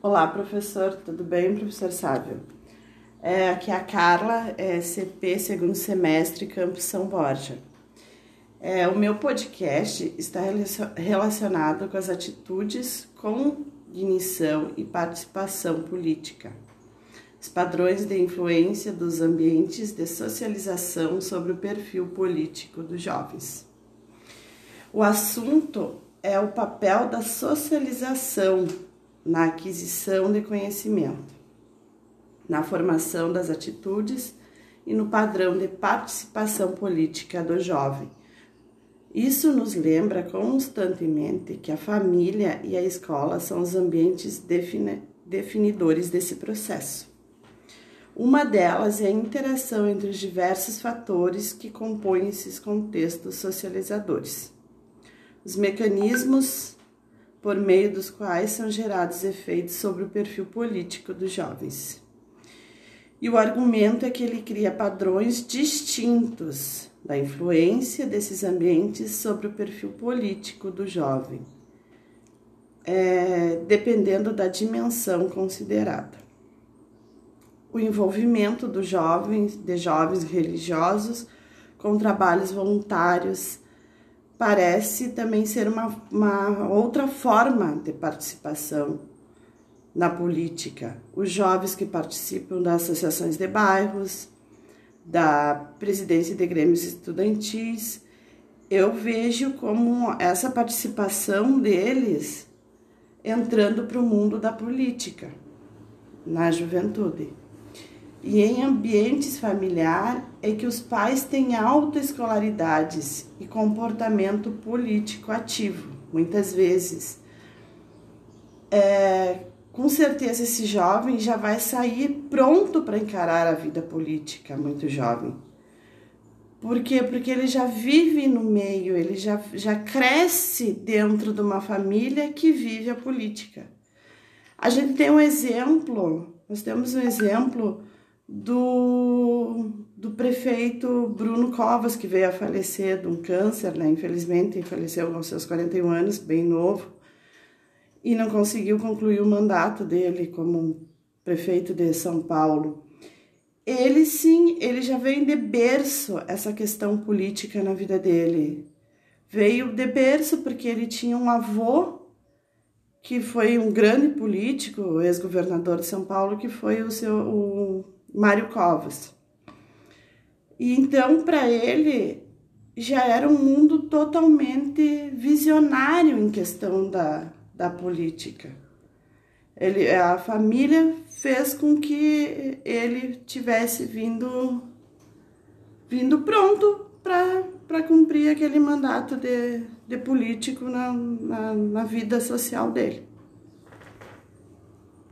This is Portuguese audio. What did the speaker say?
Olá, professor, tudo bem, professor Sávio? É, aqui é a Carla, é CP segundo semestre, Campus São Borja. É, o meu podcast está relacionado com as atitudes, cognição e participação política, os padrões de influência dos ambientes de socialização sobre o perfil político dos jovens. O assunto é o papel da socialização na aquisição de conhecimento, na formação das atitudes e no padrão de participação política do jovem. Isso nos lembra constantemente que a família e a escola são os ambientes defini definidores desse processo. Uma delas é a interação entre os diversos fatores que compõem esses contextos socializadores. Os mecanismos por meio dos quais são gerados efeitos sobre o perfil político dos jovens. E o argumento é que ele cria padrões distintos da influência desses ambientes sobre o perfil político do jovem, é, dependendo da dimensão considerada. O envolvimento dos jovens, de jovens religiosos com trabalhos voluntários parece também ser uma, uma outra forma de participação na política. Os jovens que participam das associações de bairros, da presidência de grêmios estudantis, eu vejo como essa participação deles entrando para o mundo da política na juventude. E em ambientes familiares é que os pais têm autoescolaridades e comportamento político ativo, muitas vezes. É, com certeza esse jovem já vai sair pronto para encarar a vida política, muito jovem. Por quê? Porque ele já vive no meio, ele já, já cresce dentro de uma família que vive a política. A gente tem um exemplo, nós temos um exemplo do, do prefeito Bruno Covas, que veio a falecer de um câncer, né? Infelizmente, faleceu aos seus 41 anos, bem novo, e não conseguiu concluir o mandato dele como prefeito de São Paulo. Ele sim, ele já veio de berço essa questão política na vida dele. Veio de berço porque ele tinha um avô que foi um grande político, ex-governador de São Paulo, que foi o seu o Mário Covas. E então, para ele, já era um mundo totalmente visionário em questão da, da política. Ele, a família fez com que ele tivesse vindo, vindo pronto para cumprir aquele mandato de, de político na, na, na vida social dele.